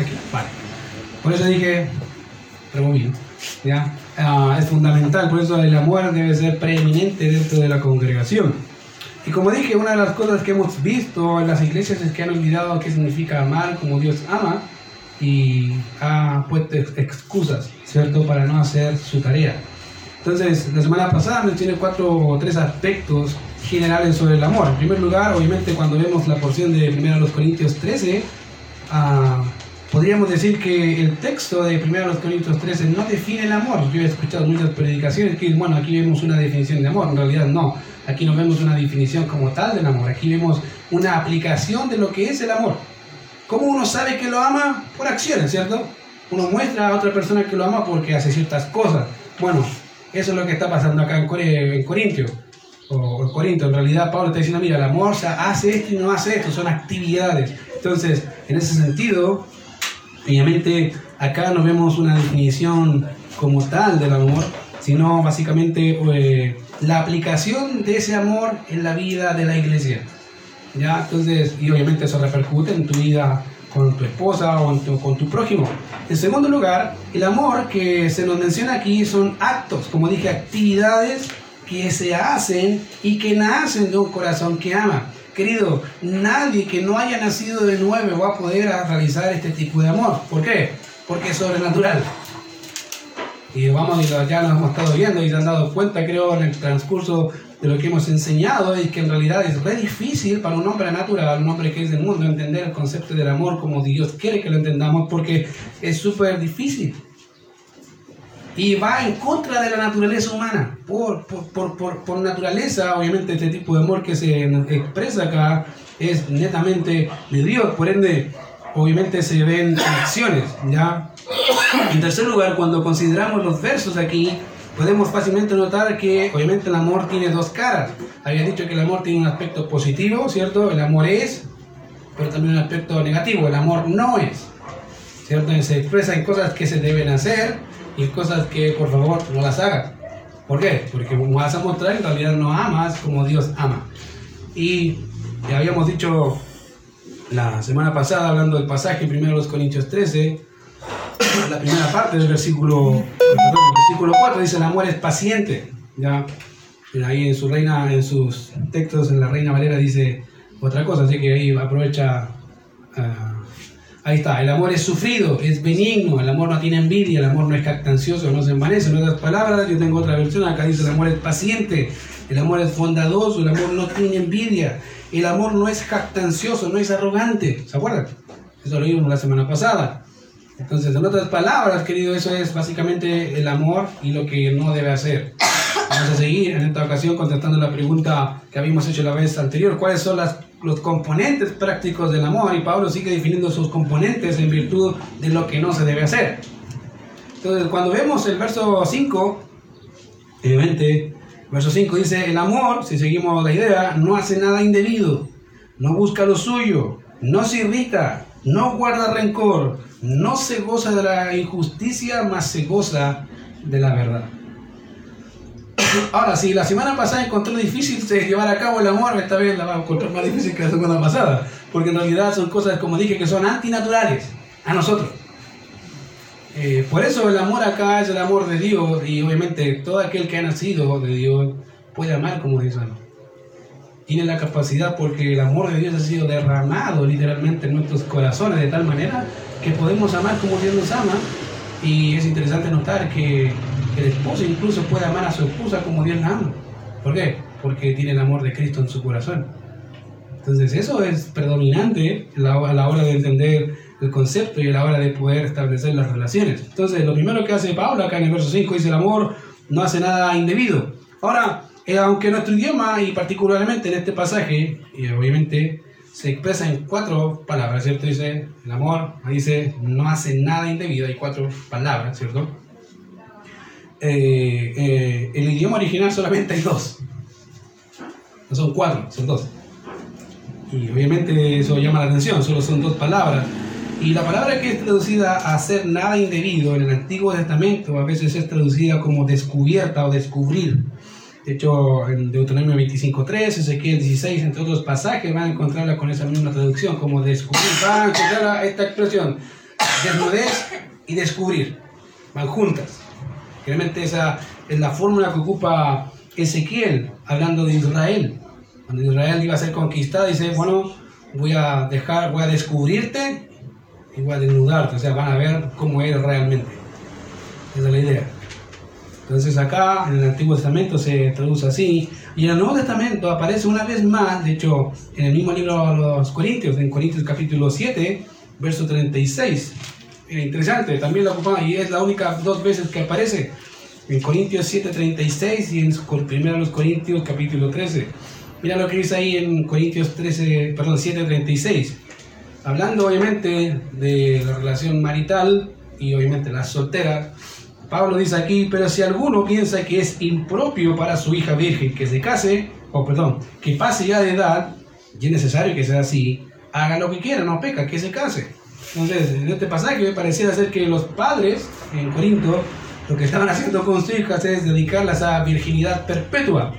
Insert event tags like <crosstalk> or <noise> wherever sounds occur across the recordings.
Aquí, vale. Por eso dije, removido. ¿ya? Ah, es fundamental, por eso el amor debe ser preeminente dentro de la congregación. Y como dije, una de las cosas que hemos visto en las iglesias es que han olvidado qué significa amar como Dios ama y ha puesto excusas, ¿cierto?, para no hacer su tarea. Entonces, la semana pasada mencioné cuatro o tres aspectos generales sobre el amor. En primer lugar, obviamente, cuando vemos la porción de 1 Corintios 13, ah, podríamos decir que el texto de 1 Corintios 13 no define el amor. Yo he escuchado muchas predicaciones que, bueno, aquí vemos una definición de amor. En realidad, no. Aquí no vemos una definición como tal del amor. Aquí vemos una aplicación de lo que es el amor. ¿Cómo uno sabe que lo ama? Por acciones, ¿cierto? Uno muestra a otra persona que lo ama porque hace ciertas cosas. Bueno, eso es lo que está pasando acá en, Corintio. O en Corinto, en realidad Pablo está diciendo, mira, el amor hace esto y no hace esto, son actividades. Entonces, en ese sentido, obviamente acá no vemos una definición como tal del amor, sino básicamente eh, la aplicación de ese amor en la vida de la iglesia. ¿ya? Entonces, y obviamente eso repercute en tu vida con tu esposa o con tu prójimo. En segundo lugar, el amor que se nos menciona aquí son actos, como dije, actividades que se hacen y que nacen de un corazón que ama. Querido, nadie que no haya nacido de nuevo va a poder realizar este tipo de amor. ¿Por qué? Porque es sobrenatural. Y vamos, ya nos hemos estado viendo y se han dado cuenta, creo, en el transcurso de lo que hemos enseñado y que en realidad es muy difícil para un hombre natural, un hombre que es del mundo, entender el concepto del amor como Dios quiere que lo entendamos porque es súper difícil. Y va en contra de la naturaleza humana. Por, por, por, por, naturaleza, obviamente, este tipo de amor que se expresa acá es netamente de Dios. Por ende, obviamente se ven acciones. ¿ya? En tercer lugar, cuando consideramos los versos aquí, podemos fácilmente notar que obviamente el amor tiene dos caras. Había dicho que el amor tiene un aspecto positivo, ¿cierto? El amor es, pero también un aspecto negativo. El amor no es, ¿cierto? Se expresa en cosas que se deben hacer y cosas que por favor no las hagas. ¿Por qué? Porque vas a mostrar, en realidad no amas como Dios ama. Y ya habíamos dicho la semana pasada, hablando del pasaje, primero los Corintios 13, la primera parte del versículo, versículo 4 dice el amor es paciente. Ya, ahí en su reina, en sus textos en la Reina Valera dice otra cosa, así que ahí aprovecha. Ah, ahí está, el amor es sufrido, es benigno, el amor no tiene envidia, el amor no es cactancioso, no se envanece. En otras palabras, yo tengo otra versión, acá dice el amor es paciente, el amor es bondadoso, el amor no tiene envidia, el amor no es jactancioso, no es arrogante. ¿Se acuerdan? Eso lo vimos la semana pasada. Entonces, en otras palabras, querido, eso es básicamente el amor y lo que no debe hacer. Vamos a seguir en esta ocasión contestando la pregunta que habíamos hecho la vez anterior. ¿Cuáles son las, los componentes prácticos del amor? Y Pablo sigue definiendo sus componentes en virtud de lo que no se debe hacer. Entonces, cuando vemos el verso 5, obviamente, verso 5 dice, el amor, si seguimos la idea, no hace nada indebido, no busca lo suyo, no se irrita, no guarda rencor, no se goza de la injusticia, más se goza de la verdad. Ahora, si la semana pasada encontré difícil llevar a cabo el amor, esta vez la va a encontrar más difícil que la semana pasada, porque en realidad son cosas, como dije, que son antinaturales a nosotros. Eh, por eso el amor acá es el amor de Dios y obviamente todo aquel que ha nacido de Dios puede amar como Dios ama tiene la capacidad porque el amor de Dios ha sido derramado literalmente en nuestros corazones de tal manera que podemos amar como Dios nos ama. Y es interesante notar que el esposo incluso puede amar a su esposa como Dios la ama. ¿Por qué? Porque tiene el amor de Cristo en su corazón. Entonces eso es predominante a la hora de entender el concepto y a la hora de poder establecer las relaciones. Entonces lo primero que hace Pablo acá en el verso 5 dice el amor no hace nada indebido. Ahora, eh, aunque nuestro idioma, y particularmente en este pasaje, y obviamente se expresa en cuatro palabras, ¿cierto? Dice el amor, dice no hace nada indebido, hay cuatro palabras, ¿cierto? Eh, eh, el idioma original solamente hay dos, no son cuatro, son dos. Y obviamente eso llama la atención, solo son dos palabras. Y la palabra que es traducida a hacer nada indebido en el Antiguo Testamento a veces es traducida como descubierta o descubrir. De hecho, en Deuteronomio 25.3, Ezequiel 16, entre otros pasajes, van a encontrarla con esa misma traducción, como descubrir, van a encontrar esta expresión, desnudez y descubrir. Van juntas. Realmente esa es la fórmula que ocupa Ezequiel hablando de Israel. Cuando Israel iba a ser conquistado, dice, bueno, voy a dejar, voy a descubrirte y voy a desnudarte. O sea, van a ver cómo eres realmente. Esa es la idea. Entonces acá en el Antiguo Testamento se traduce así. Y en el Nuevo Testamento aparece una vez más, de hecho, en el mismo libro de los Corintios, en Corintios capítulo 7, verso 36. Interesante, también la ocupa y es la única dos veces que aparece en Corintios 7, 36 y en 1 Corintios capítulo 13. Mira lo que dice ahí en Corintios 13, perdón, 7, 36. Hablando obviamente de la relación marital y obviamente la soltera, Pablo dice aquí, pero si alguno piensa que es impropio para su hija virgen que se case, o perdón, que pase ya de edad, y es necesario que sea así, haga lo que quiera, no peca, que se case. Entonces, en este pasaje pareciera ser que los padres en Corinto lo que estaban haciendo con sus hijas es dedicarlas a virginidad perpetua.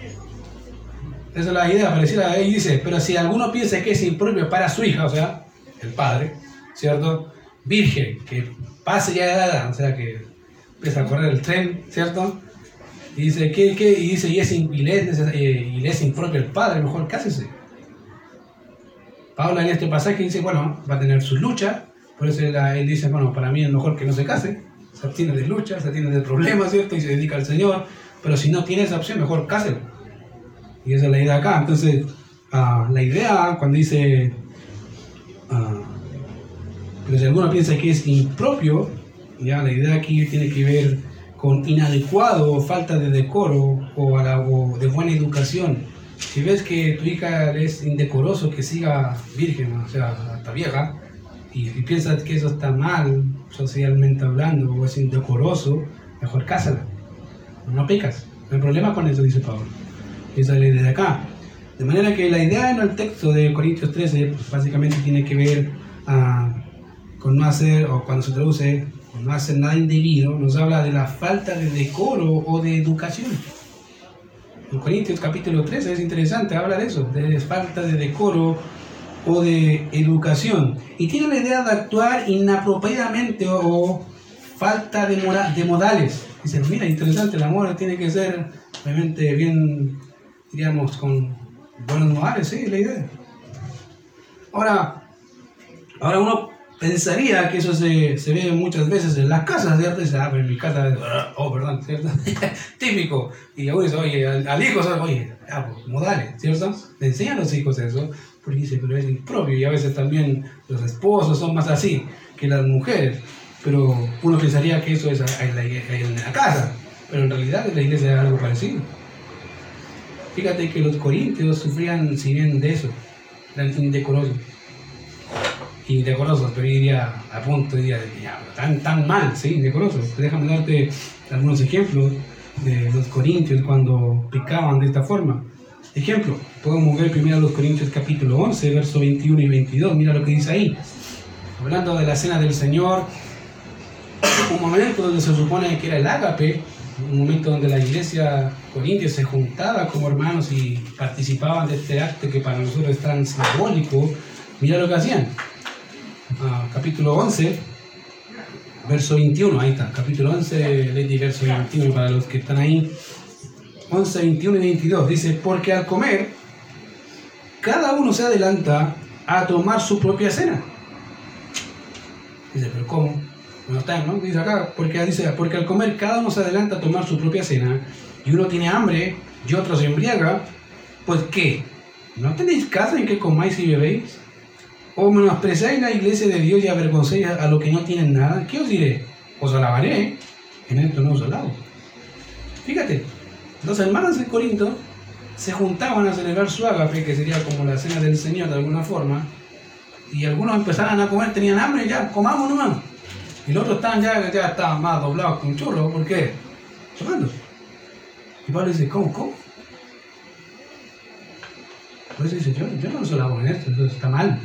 Esa es la idea, pareciera ahí dice, pero si alguno piensa que es impropio para su hija, o sea, el padre, ¿cierto? Virgen, que pase ya de edad, o sea, que empieza a correr el tren, ¿cierto? Y dice, ¿qué, qué? Y dice, y, es, y, le es, y le es impropio el padre, mejor cásese. Paula en este pasaje dice, bueno, va a tener su lucha, por eso él, dice, bueno, para mí es mejor que no se case, se obtiene de lucha, se obtiene de problemas, ¿cierto? Y se dedica al Señor, pero si no tiene esa opción, mejor cáselo. Y esa es la idea acá. Entonces, uh, la idea cuando dice, uh, pero si alguno piensa que es impropio, ya la idea aquí tiene que ver con inadecuado, falta de decoro o, o de buena educación. Si ves que tu hija es indecoroso, que siga virgen, o sea, hasta vieja, y, y piensas que eso está mal, socialmente hablando, o es indecoroso, mejor cásala. No pecas. No hay problema con eso, dice Pablo. Esa es la idea de acá. De manera que la idea en el texto de Corintios 13 pues, básicamente tiene que ver uh, con no hacer, o cuando se traduce, con no hacer nada indebido, nos habla de la falta de decoro o de educación. En Corintios capítulo 13 es interesante, habla de eso, de falta de decoro o de educación. Y tiene la idea de actuar inapropiadamente o, o falta de, mora, de modales. Dice, mira, interesante, el amor tiene que ser realmente bien diríamos, con buenos modales, sí, la idea. Ahora, ahora uno pensaría que eso se, se ve muchas veces en las casas, ¿cierto? Dice, ah, pero en mi casa, oh, perdón, ¿cierto? <laughs> Típico. Y uno dice, oye, al, hijo, oye, ah, pues, modales, ¿cierto? Le enseñan a los hijos eso, porque dice, pero es impropio. Y a veces también los esposos son más así que las mujeres. Pero uno pensaría que eso es en la, en la casa, pero en realidad en la iglesia es algo parecido. Fíjate que los corintios sufrían, si bien de eso, eran indecorosos. Indecorosos, pero diría, a punto diría, tan, tan mal, sí, indecorosos. Déjame darte algunos ejemplos de los corintios cuando picaban de esta forma. Ejemplo, podemos ver primero los Corintios capítulo 11, verso 21 y 22. Mira lo que dice ahí. Hablando de la cena del Señor, un momento donde se supone que era el ágape, un momento donde la iglesia corintia se juntaba como hermanos y participaban de este acto que para nosotros es tan simbólico, mira lo que hacían. Ah, capítulo 11, verso 21, ahí está, capítulo 11, ley verso 21 para los que están ahí. 11, 21 y 22 dice, porque al comer, cada uno se adelanta a tomar su propia cena. Dice, pero ¿cómo? no está, ¿no? Dice acá, porque dice, porque al comer cada uno se adelanta a tomar su propia cena, y uno tiene hambre y otro se embriaga, pues ¿qué? ¿No tenéis casa en que comáis y bebéis? ¿O menospreciáis la iglesia de Dios y avergoncéis a los que no tienen nada? ¿Qué os diré? Os alabaré, en esto no os alabo. Fíjate, los hermanos de Corinto se juntaban a celebrar su agape, que sería como la cena del Señor de alguna forma, y algunos empezaban a comer, tenían hambre, ya, comamos nomás. Y los otros estaban ya, ya estaban más doblados un churro, ¿por qué? Tomando. Y Pablo dice, ¿cómo, cómo? Eso dice, yo, yo no soy la en esto, entonces está mal.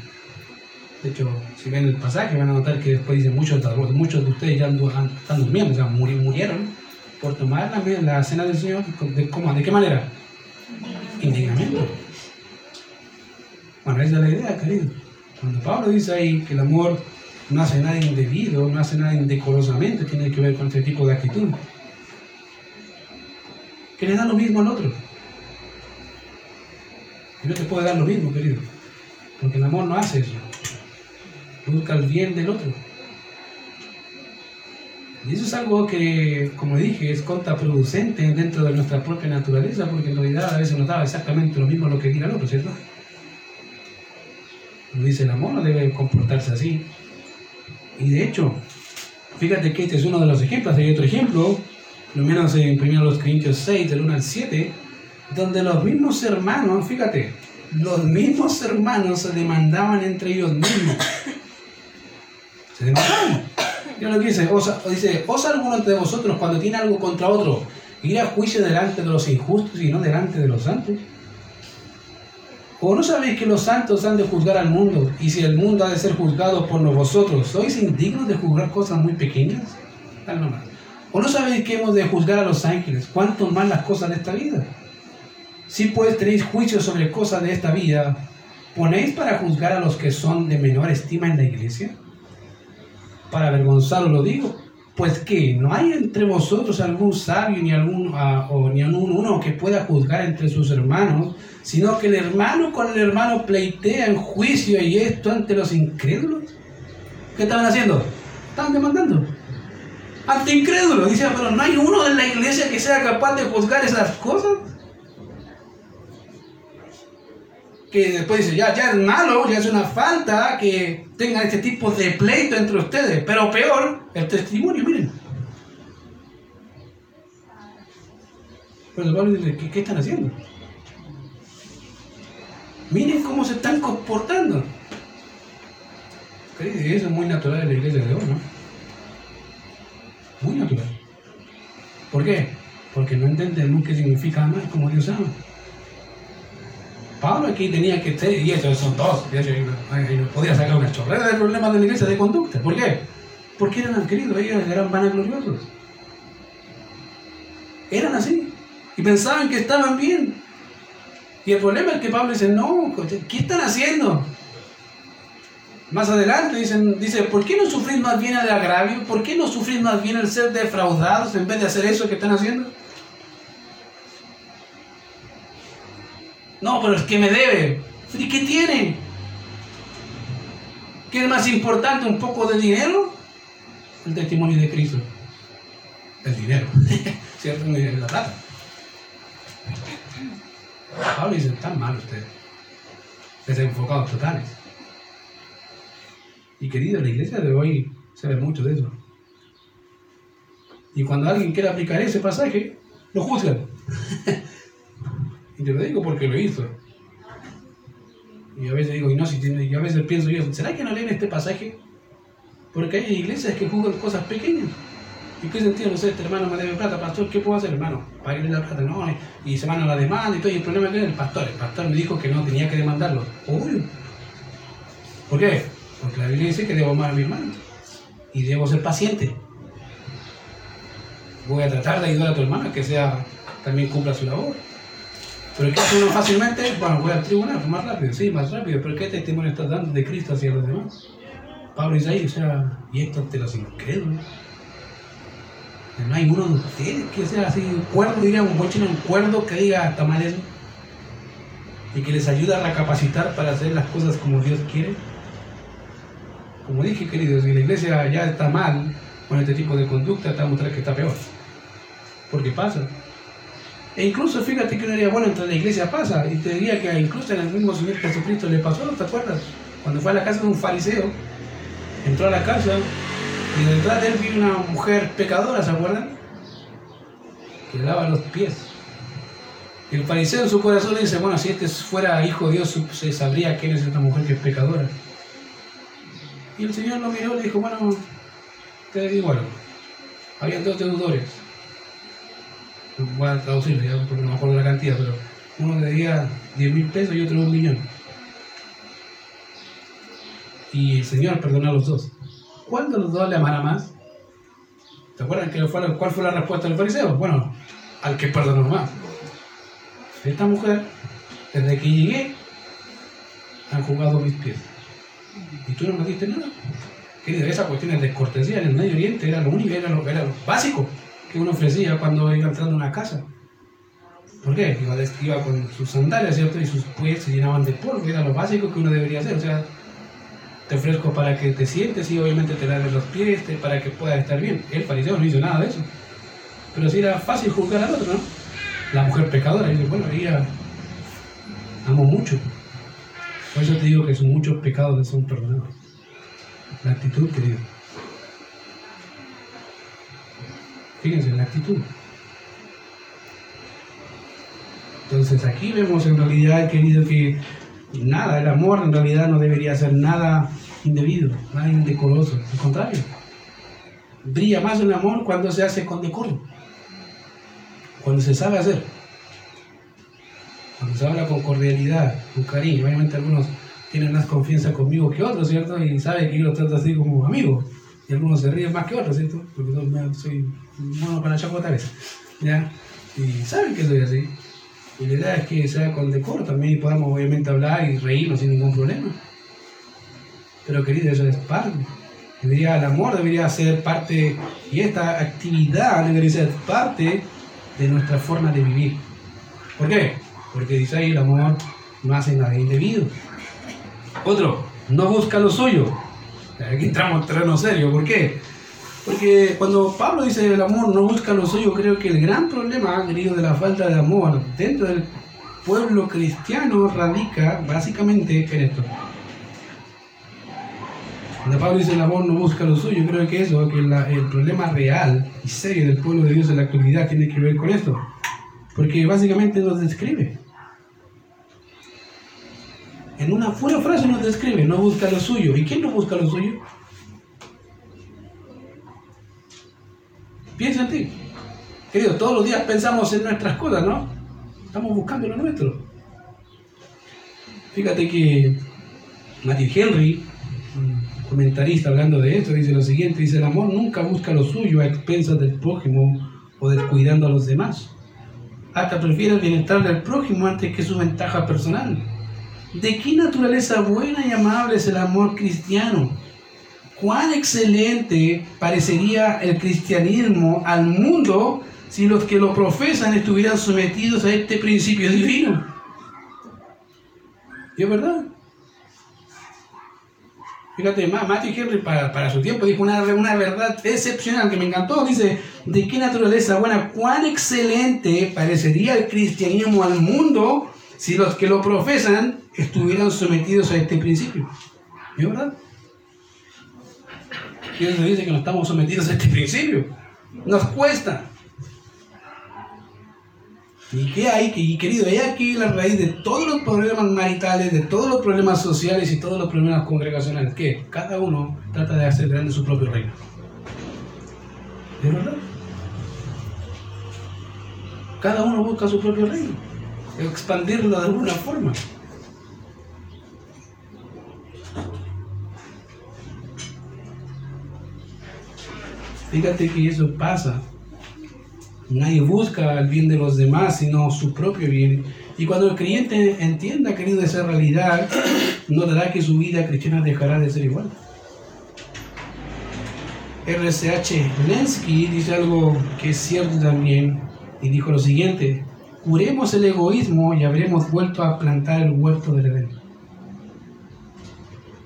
De hecho, si ven el pasaje van a notar que después dice, muchos, muchos de ustedes ya están durmiendo, o sea, murieron por tomar la, la cena del Señor. ¿De, cómo, ¿De qué manera? Indignamiento. Bueno, esa es la idea, querido. Cuando Pablo dice ahí que el amor no hace nada indebido, no hace nada indecorosamente, tiene que ver con este tipo de actitud. Que le da lo mismo al otro. Y no te puede dar lo mismo, querido. Porque el amor no hace eso. Busca el bien del otro. Y eso es algo que, como dije, es contraproducente dentro de nuestra propia naturaleza, porque en realidad a veces nos da exactamente lo mismo lo que diga el otro, ¿cierto? dice el amor no debe comportarse así. Y de hecho, fíjate que este es uno de los ejemplos. Hay otro ejemplo, lo menos en 1 Corintios 6, del 1 al 7, donde los mismos hermanos, fíjate, los mismos hermanos se demandaban entre ellos mismos. Se demandaban. Lo que dice, osa, dice, ¿osa alguno de vosotros cuando tiene algo contra otro ir a juicio delante de los injustos y no delante de los santos? ¿O no sabéis que los santos han de juzgar al mundo? Y si el mundo ha de ser juzgado por vosotros, ¿sois indignos de juzgar cosas muy pequeñas? ¿O no sabéis que hemos de juzgar a los ángeles? ¿Cuánto más las cosas de esta vida? Si pues tenéis juicio sobre cosas de esta vida, ¿ponéis para juzgar a los que son de menor estima en la iglesia? Para avergonzaros lo digo, pues que no hay entre vosotros algún sabio ni algún ah, o ni algún uno que pueda juzgar entre sus hermanos, sino que el hermano con el hermano pleitea en juicio y esto ante los incrédulos. ¿Qué estaban haciendo? Estaban demandando. Ante incrédulos. Dice, pero no hay uno en la iglesia que sea capaz de juzgar esas cosas. Que después dice, ya, ya es malo, ya es una falta que tengan este tipo de pleito entre ustedes. Pero peor, el testimonio, miren. Pero Pablo dice, ¿qué, están haciendo? Miren cómo se están comportando. Eso es muy natural en la iglesia de hoy, ¿no? Muy natural. ¿Por qué? Porque no entendemos qué significa amar como Dios ama. Pablo aquí tenía que ser, y eso son dos, podía sacar una chorrera de problemas de la iglesia de conducta. ¿Por qué? Porque eran queridos, ellos eran vanagloriosos. Eran así. Y pensaban que estaban bien. Y el problema es que Pablo dice, no, ¿qué están haciendo? Más adelante dicen, dice, ¿por qué no sufrir más bien el agravio? ¿Por qué no sufrir más bien el ser defraudados en vez de hacer eso que están haciendo? No, pero es que me debe. ¿Y qué tiene? ¿Qué es más importante? ¿Un poco de dinero? El testimonio de Cristo. El dinero. <laughs> ¿Cierto? La plata. Pablo dice, están mal ustedes. Desenfocados totales. Y querido, la iglesia de hoy se ve mucho de eso. Y cuando alguien quiere aplicar ese pasaje, lo juzgan. <laughs> Y te lo digo porque lo hizo. Y a veces digo, y no, si tiene, y a veces pienso yo, ¿será que no leen este pasaje? Porque hay iglesias que juzgan cosas pequeñas. ¿Y qué sentido? No sé, este hermano me debe plata, pastor, ¿qué puedo hacer, hermano? Pagarle la plata, no, y se van a la demanda y todo, y el problema es el pastor. El pastor me dijo que no tenía que demandarlo. Obvio. ¿Por qué? Porque la Biblia dice que debo amar a mi hermano. Y debo ser paciente. Voy a tratar de ayudar a tu hermano que sea, también cumpla su labor. Pero ¿qué hace uno fácilmente? Bueno, voy al tribunal, más rápido, sí, más rápido. Pero ¿qué testimonio estás dando de Cristo hacia los demás? Pablo dice ahí, o sea, y esto ante los incrédulos. No hay uno de ustedes que sea así, cuerdo, diría un buen un cuerdo que diga está mal eso. Y que les ayude a recapacitar para hacer las cosas como Dios quiere. Como dije, queridos, si la iglesia ya está mal con este tipo de conducta, te va a mostrar que está peor. Porque pasa. E incluso fíjate que uno diría, bueno, entre la iglesia pasa. Y te diría que incluso en el mismo Señor Jesucristo le pasó, ¿te acuerdas? Cuando fue a la casa de un fariseo, entró a la casa y detrás de él vino una mujer pecadora, ¿se acuerdan? Que le los pies. Y el fariseo en su corazón le dice, bueno, si este fuera hijo de Dios, se sabría quién es esta mujer que es pecadora. Y el Señor lo miró y le dijo, bueno, te digo algo. Habían dos deudores voy a traducirlo ya porque no me acuerdo la cantidad, pero uno debía 10 mil pesos y otro un millón. Y el Señor perdonó a los dos. ¿Cuál de los dos le amará más? ¿Te acuerdan que fue, cuál fue la respuesta del fariseo? Bueno, al que perdonó más. Esta mujer, desde que llegué, han jugado mis pies. Y tú no me diste nada. Querido, esa cuestión de descortesía en el Medio Oriente era lo único, era lo, era lo básico uno ofrecía cuando iba entrando a una casa. ¿Por qué? Iba, iba con sus sandalias, ¿cierto? Y sus pies se llenaban de polvo, era lo básico que uno debería hacer. O sea, te ofrezco para que te sientes y obviamente te laves los pies para que puedas estar bien. El fariseo no hizo nada de eso. Pero sí era fácil juzgar al otro, ¿no? La mujer pecadora, dice, bueno, ella amo mucho. Por eso te digo que son muchos pecados que son perdonados. La actitud, querido. Fíjense, la actitud. Entonces aquí vemos en realidad, querido, que nada, el amor en realidad no debería ser nada indebido, nada indecoroso. Al contrario, brilla más el amor cuando se hace con decoro, cuando se sabe hacer, cuando se habla con cordialidad, con cariño. Obviamente algunos tienen más confianza conmigo que otros, ¿cierto? Y saben que yo los trato así como amigo. Y algunos se ríen más que otros, ¿cierto? Porque soy bueno para chacotar eso. ¿Ya? Y saben que soy así. Y la idea es que sea con decoro también y podamos obviamente hablar y reírnos sin ningún problema. Pero querido, eso es parte. Debería, el amor debería ser parte, y esta actividad debería ser parte de nuestra forma de vivir. ¿Por qué? Porque dice ahí el amor no hace nada indebido. Otro, no busca lo suyo. Aquí entramos en terreno serio. ¿Por qué? Porque cuando Pablo dice el amor no busca lo suyo, creo que el gran problema, querido, de la falta de amor dentro del pueblo cristiano radica básicamente en esto. Cuando Pablo dice el amor no busca lo suyo, creo que eso, que el problema real y serio del pueblo de Dios en la actualidad tiene que ver con esto. Porque básicamente nos describe. En una pura frase nos describe, no busca lo suyo. ¿Y quién no busca lo suyo? Piensa en ti. Querido, todos los días pensamos en nuestras cosas, ¿no? Estamos buscando lo nuestro. Fíjate que Matthew Henry, comentarista hablando de esto, dice lo siguiente, dice, el amor nunca busca lo suyo a expensas del prójimo o descuidando a los demás. Hasta prefiere el bienestar del prójimo antes que su ventaja personal. ¿De qué naturaleza buena y amable es el amor cristiano? cuán excelente parecería el cristianismo al mundo si los que lo profesan estuvieran sometidos a este principio divino. ¿Y es verdad? Fíjate, Matthew Henry para, para, su tiempo dijo una, una verdad excepcional que me encantó. Dice, ¿de qué naturaleza buena, cuán excelente parecería el cristianismo al mundo si los que lo profesan estuvieran sometidos a este principio? ¿Y es verdad? Dios nos dice que no estamos sometidos a este principio. Nos cuesta. ¿Y qué hay? Y querido, hay aquí la raíz de todos los problemas maritales, de todos los problemas sociales y todos los problemas congregacionales. Que cada uno trata de hacer grande su propio reino. ¿Es verdad? Cada uno busca su propio reino. Expandirlo de alguna forma. Fíjate que eso pasa. Nadie busca el bien de los demás, sino su propio bien. Y cuando el creyente entienda, querido, esa realidad, notará que su vida cristiana dejará de ser igual. RCH Lensky dice algo que es cierto también, y dijo lo siguiente, curemos el egoísmo y habremos vuelto a plantar el huerto del Edén.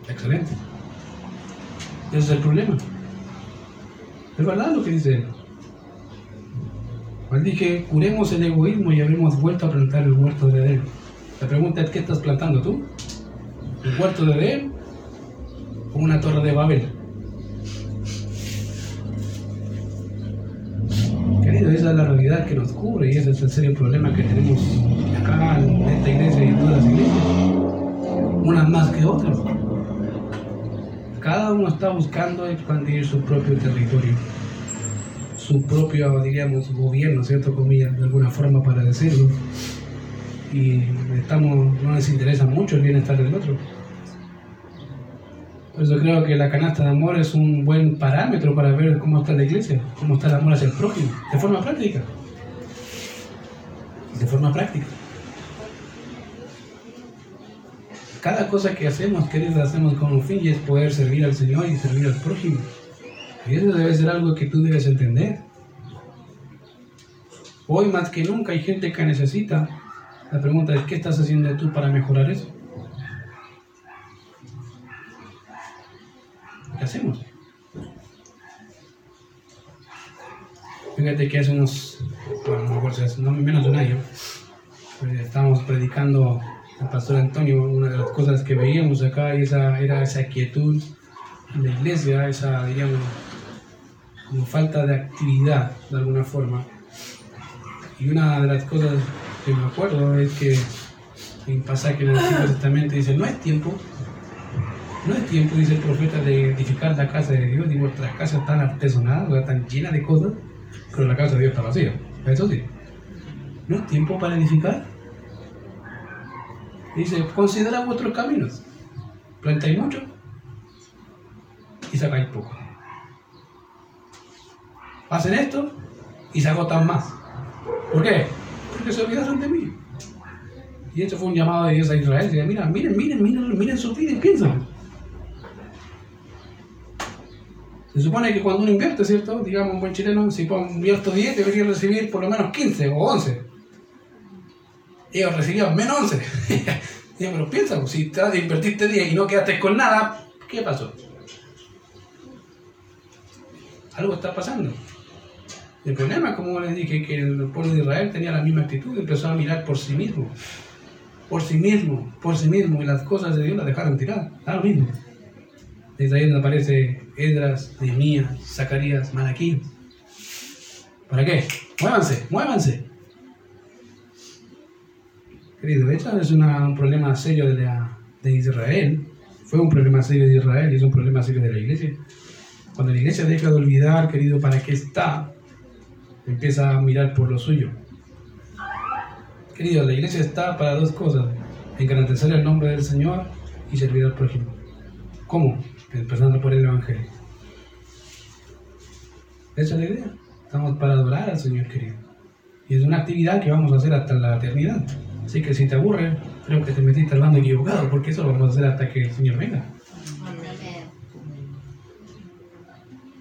Excelente. Ese es el problema. Es verdad lo que dice él. Dije, curemos el egoísmo y habremos vuelto a plantar el huerto de Edén. La pregunta es, ¿qué estás plantando tú? ¿El huerto de Edén o una torre de Babel? Querido, esa es la realidad que nos cubre y ese es el serio problema que tenemos acá en esta iglesia y en todas las iglesias. Unas más que otras. Cada uno está buscando expandir su propio territorio, su propio, diríamos, gobierno, ¿cierto? Comillas, de alguna forma para decirlo. Y estamos, no les interesa mucho el bienestar del otro. Por eso creo que la canasta de amor es un buen parámetro para ver cómo está la iglesia, cómo está el amor hacia el prójimo, de forma práctica. De forma práctica. Cada cosa que hacemos, queridos, hacemos con un fin y es poder servir al Señor y servir al prójimo. Y eso debe ser algo que tú debes entender. Hoy más que nunca hay gente que necesita. La pregunta es, ¿qué estás haciendo tú para mejorar eso? ¿Qué hacemos? Fíjate que hace unos, bueno, no, menos de un año, pues, estábamos predicando al pastor Antonio, una de las cosas que veíamos acá esa, era esa quietud en la iglesia, esa, digamos, como falta de actividad de alguna forma. Y una de las cosas que me acuerdo es que en pasaje en el Antiguo dice, no es tiempo, no es tiempo, dice el profeta, de edificar la casa de Dios, digo, las casas están artesonadas, están llenas de cosas, pero la casa de Dios está vacía. Eso sí. No es tiempo para edificar. Dice, considera vuestros caminos. Plantáis mucho y sacáis poco. Hacen esto y se agotan más. ¿Por qué? Porque se olvidaron de mí. Y esto fue un llamado de Dios a Israel. Dice, mira, miren, miren, miren, miren su vida y piensen. Se supone que cuando uno invierte, ¿cierto? Digamos, un buen chileno, si invierto 10, debería recibir por lo menos 15 o 11. Ellos recibían menos 11. ya, <laughs> pero piensa, si te invertiste 10 y no quedaste con nada, ¿qué pasó? Algo está pasando. El problema, como les dije, que el pueblo de Israel tenía la misma actitud, empezó a mirar por sí mismo, por sí mismo, por sí mismo, y las cosas de Dios las dejaron tirar, da lo mismo. Desde ahí aparece Edras, Nehemías, Zacarías, Malaquí. ¿Para qué? Muévanse, muévanse. Querido, esto es un problema serio de, de Israel. Fue un problema serio de Israel y es un problema serio de la iglesia. Cuando la iglesia deja de olvidar, querido, para qué está, empieza a mirar por lo suyo. Querido, la iglesia está para dos cosas: engrandecer el nombre del Señor y servir al prójimo. ¿Cómo? Empezando por el Evangelio. Esa es la idea. Estamos para adorar al Señor, querido. Y es una actividad que vamos a hacer hasta la eternidad. Así que si te aburre, creo que te metiste al bando equivocado, porque eso lo vamos a hacer hasta que el Señor venga.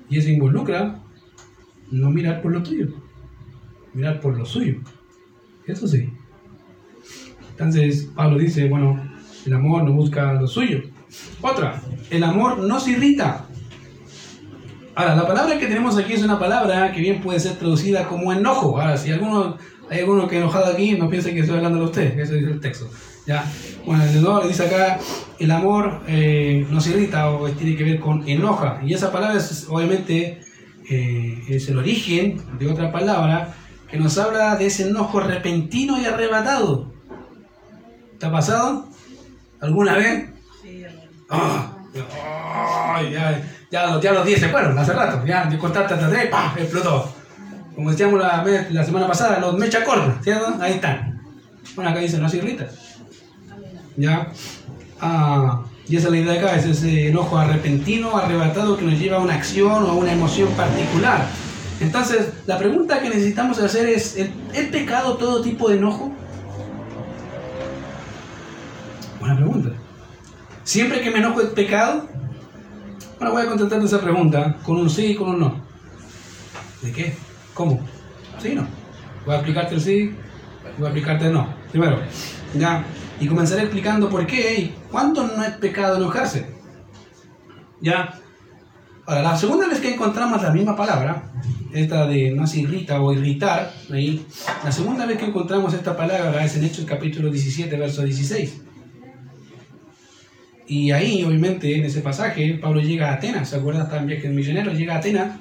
Y eso involucra no mirar por lo tuyo, mirar por lo suyo. Eso sí. Entonces Pablo dice, bueno, el amor no busca lo suyo. Otra, el amor no se irrita. Ahora, la palabra que tenemos aquí es una palabra que bien puede ser traducida como enojo. Ahora, si alguno, hay alguno que enojado aquí, no piense que estoy hablando de usted, eso dice el texto. ¿ya? Bueno, el le dice acá, el amor eh, no se irrita o tiene que ver con enoja. Y esa palabra es obviamente eh, es el origen de otra palabra que nos habla de ese enojo repentino y arrebatado. ¿Te ha pasado? ¿Alguna vez? Sí, ah, ya, ya, ya, los 10 se fueron hace rato. Ya, contaste hasta 3, ¡pam! explotó. Como decíamos la, la semana pasada, los mecha corta, ¿cierto? Ahí están. Bueno, acá dice, no se irrita. ¿Ya? Ah, y esa es la idea de acá, es ese enojo arrepentino, arrebatado que nos lleva a una acción o a una emoción particular. Entonces, la pregunta que necesitamos hacer es, ¿es pecado todo tipo de enojo? Buena pregunta. ¿Siempre que me enojo es pecado? Bueno, voy a contestar esa pregunta con un sí y con un no. ¿De qué? ¿Cómo? ¿Sí o no? Voy a explicarte el sí, voy a explicarte el no. Primero, ya y comenzaré explicando por qué y cuánto no es pecado enojarse. ¿Ya? Ahora, la segunda vez que encontramos la misma palabra, esta de no se irrita o irritar, la segunda vez que encontramos esta palabra es en Hechos capítulo 17, verso 16. Y ahí, obviamente, en ese pasaje, Pablo llega a Atenas, ¿se acuerdan también que el misionero llega a Atenas?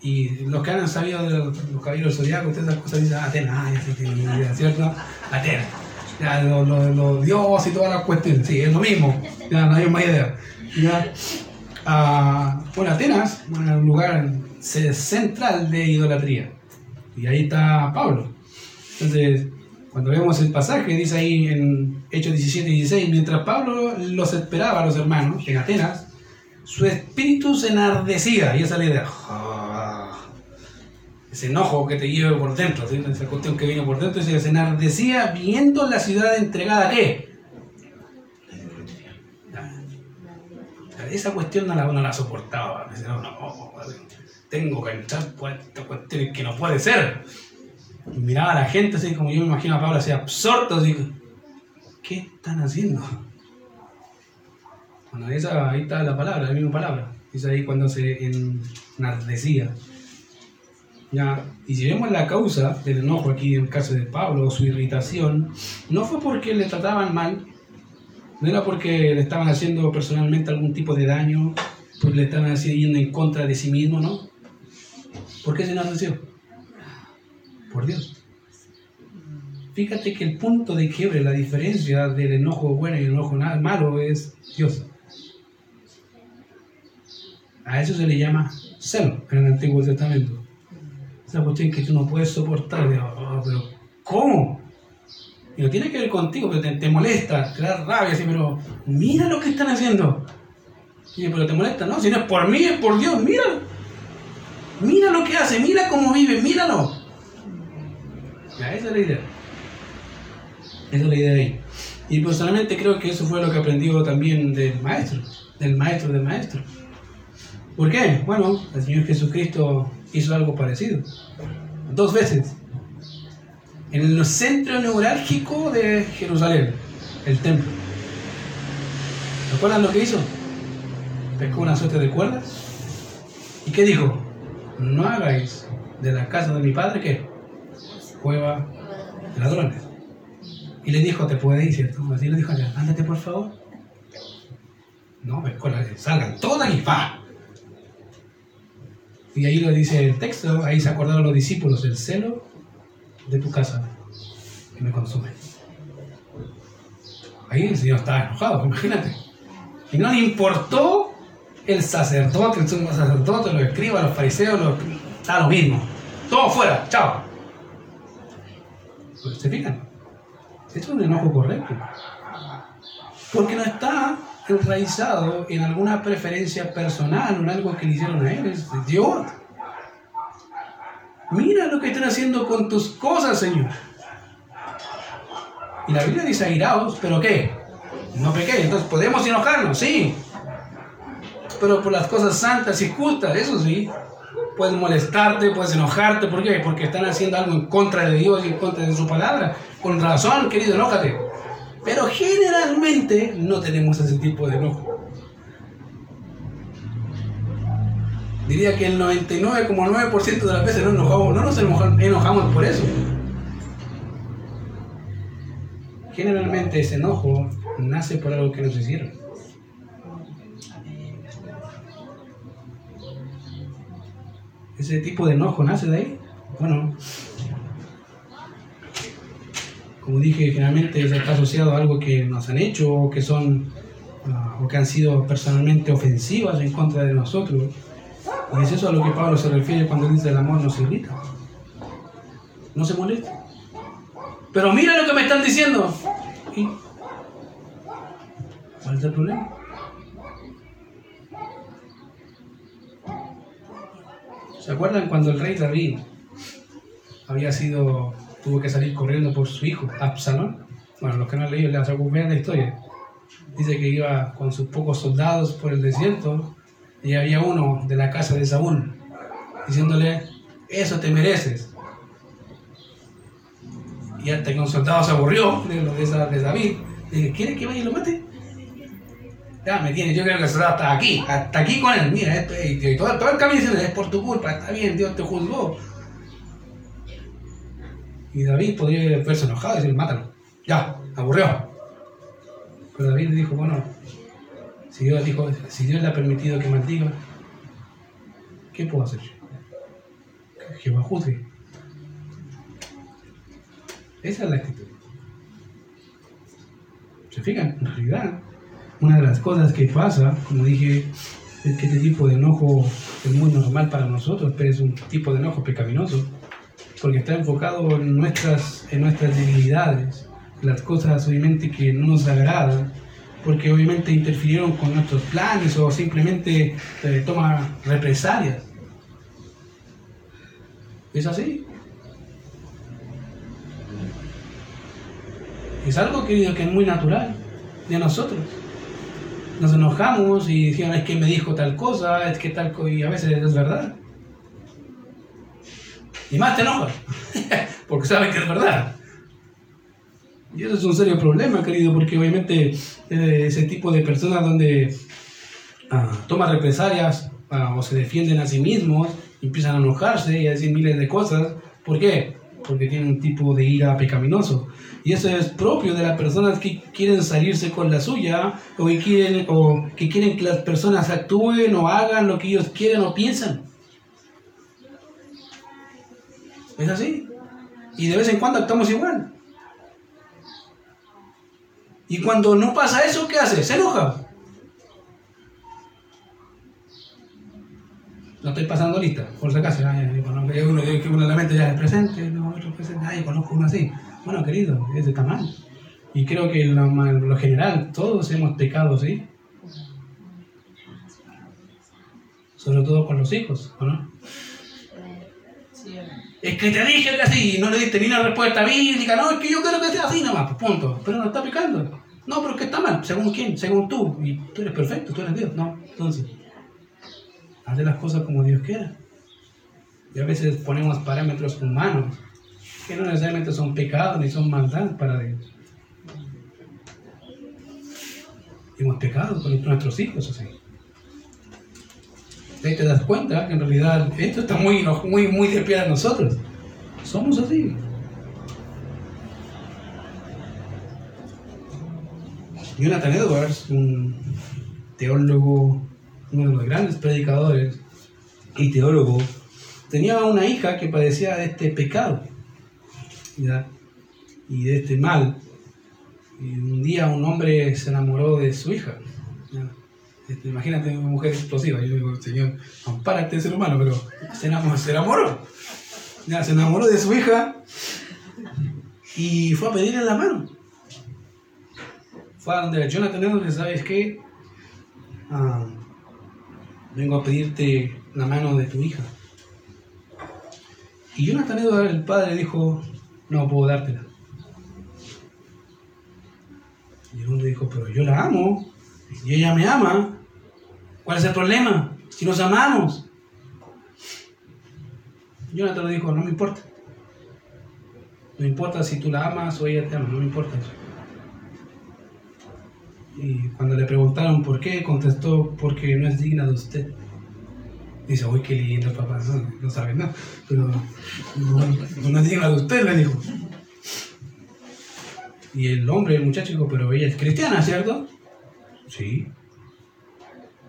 Y los que han sabido de los, caballeros zodiacos, ustedes esas cosas dicen Atenas, ah, ¿cierto? Atenas ya, los lo, dioses y todas las cuestiones, sí, es lo mismo, ya no hay más idea. Ya, ah, bueno, Atenas, un lugar central de idolatría, y ahí está Pablo. Entonces, cuando vemos el pasaje, dice ahí en Hechos 17 y 16, mientras Pablo los esperaba a los hermanos en Atenas, su espíritu se enardecía, y esa es la idea ese enojo que te lleva por dentro, esa cuestión que vino por dentro, y se enardecía viendo la ciudad entregada a qué? esa cuestión no la, soportaba. Tengo que entrar por esta cuestión que no puede ser. Miraba a la gente así como yo me imagino a Pablo así absorto, así, ¿qué están haciendo? Bueno, esa, ahí está la palabra, la misma palabra. Es ahí cuando se enardecía. Ya, y si vemos la causa del enojo aquí en el caso de Pablo, su irritación, no fue porque le trataban mal, no era porque le estaban haciendo personalmente algún tipo de daño, porque le estaban yendo en contra de sí mismo, ¿no? ¿Por qué se enardeció? Por Dios. Fíjate que el punto de quiebre, la diferencia del enojo bueno y el enojo malo es Dios. A eso se le llama celo en el Antiguo Testamento. Esa cuestión que tú no puedes soportar. Oh, pero, ¿cómo? Y no tiene que ver contigo, pero te, molesta, te da rabia, así, pero mira lo que están haciendo. Y, pero te molesta, ¿no? Si no es por mí, es por Dios, míralo. Mira lo que hace, mira cómo vive, míralo. Esa es la idea. Esa es la idea de ahí. Y personalmente creo que eso fue lo que aprendió también del maestro, del maestro del maestro. ¿Por qué? Bueno, el Señor Jesucristo hizo algo parecido. Dos veces. En el centro neurálgico de Jerusalén, el templo. ¿Recuerdan lo que hizo? Pescó una suerte de cuerdas. ¿Y qué dijo? No hagáis de la casa de mi padre que cueva de ladrones. Y le dijo, te puede ir, ¿cierto? Así le dijo ándate por favor. No, pescó la, salgan todas y va. Y ahí lo dice el texto, ahí se acordaron los discípulos, el celo de tu casa que me consume. Ahí el Señor estaba enojado, imagínate. Y no le importó el sacerdote, el sumo sacerdote, los escribas, los fariseos, los... está lo mismo. Todo fuera, chao. ¿Se fijan? Esto es un enojo correcto. Porque no está enraizado en alguna preferencia personal, en algo que le hicieron a él, es Dios. Mira lo que están haciendo con tus cosas, Señor. Y la Biblia dice airaos, pero ¿qué? No pequé, entonces podemos enojarnos, sí. Pero por las cosas santas y justas, eso sí. Puedes molestarte, puedes enojarte, ¿por qué? Porque están haciendo algo en contra de Dios y en contra de su palabra. Con razón, querido, enójate. Pero generalmente no tenemos ese tipo de enojo. Diría que el 99,9% de las veces no, enojamos, no nos enojamos por eso. Generalmente ese enojo nace por algo que nos hicieron. Ese tipo de enojo nace de ahí. Bueno, como dije, generalmente está asociado a algo que nos han hecho o que son ah, o que han sido personalmente ofensivas en contra de nosotros. Y es eso a lo que Pablo se refiere cuando dice el amor no se irrita. No se molesta. Pero mira lo que me están diciendo. ¿Cuál es el problema? ¿Se acuerdan cuando el rey David había sido tuvo que salir corriendo por su hijo, Absalón. Bueno, los que no han leído, les vean la historia. Dice que iba con sus pocos soldados por el desierto y había uno de la casa de Saúl diciéndole, eso te mereces. Y hasta que un soldado se aburrió de de, de David, le dije, ¿quiere que vaya y lo mate? Ya me tiene, yo creo que soldado está aquí, hasta aquí con él, mira, y, todo, el camino es por tu culpa, está bien, Dios te juzgó, y David podría verse enojado y decir, mátalo. Ya, aburrió. Pero David le dijo, bueno, si Dios, dijo, si Dios le ha permitido que maldiga, ¿qué puedo hacer? Que Jehová juzgue. Esa es la actitud. ¿Se fijan? En realidad, una de las cosas que pasa, como dije, es que este tipo de enojo es muy normal para nosotros, pero es un tipo de enojo pecaminoso porque está enfocado en nuestras, en nuestras debilidades, las cosas obviamente que no nos agradan, porque obviamente interfirieron con nuestros planes o simplemente eh, toma represalias. ¿Es así? Es algo, querido, que es muy natural de nosotros. Nos enojamos y decían, es que me dijo tal cosa, es que tal cosa, y a veces es verdad. Y más te enojas, <laughs> porque sabes que es verdad. Y eso es un serio problema, querido, porque obviamente eh, ese tipo de personas donde ah, toman represalias ah, o se defienden a sí mismos, empiezan a enojarse y a decir miles de cosas. ¿Por qué? Porque tienen un tipo de ira pecaminoso. Y eso es propio de las personas que quieren salirse con la suya o que quieren, que, que las personas actúen o hagan lo que ellos quieren o piensan. Es así. Y de vez en cuando actuamos igual. Y cuando no pasa eso, ¿qué hace? Se enoja. No estoy pasando lista, por si acaso. uno, que uno la mente ya es presente, no, otro presente, ay, conozco uno así. Bueno, querido, ese está mal. Y creo que lo, general todos hemos pecado, ¿sí? Sobre todo con los hijos, no? Es que te dije que así, y no le diste ni una respuesta bíblica, no, es que yo quiero que sea así nomás, pues punto. Pero no está pecando. No, pero es que está mal, según quién, según tú. Y tú eres perfecto, tú eres Dios. No, entonces, haz las cosas como Dios quiera. Y a veces ponemos parámetros humanos, que no necesariamente son pecados ni son maldad para Dios. hemos pecado con nuestros hijos así ahí te das cuenta que en realidad esto está muy, muy, muy de pie a nosotros. Somos así. Jonathan Edwards, un teólogo, uno de los grandes predicadores y teólogo, tenía una hija que padecía de este pecado y de este mal. Y un día un hombre se enamoró de su hija. Este, imagínate una mujer explosiva. Yo digo, Señor, ampárate ser humano, pero se enamoró. Se enamoró, se enamoró de su hija y fue a pedirle la mano. Fue a donde Jonathan le ¿sabes qué? Ah, vengo a pedirte la mano de tu hija. Y Jonathan Edwards, el padre, dijo, no puedo dártela. Y el hombre dijo, pero yo la amo, y ella me ama. ¿Cuál es el problema? Si nos amamos. Jonathan le dijo, no me importa. No importa si tú la amas o ella te ama, no me importa eso. Y cuando le preguntaron por qué, contestó, porque no es digna de usted. Dice, uy, qué lindo, papá, no, no sabe nada, pero no, no, es digna de usted, le dijo. Y el hombre, el muchacho, dijo, pero ella es cristiana, ¿cierto? Sí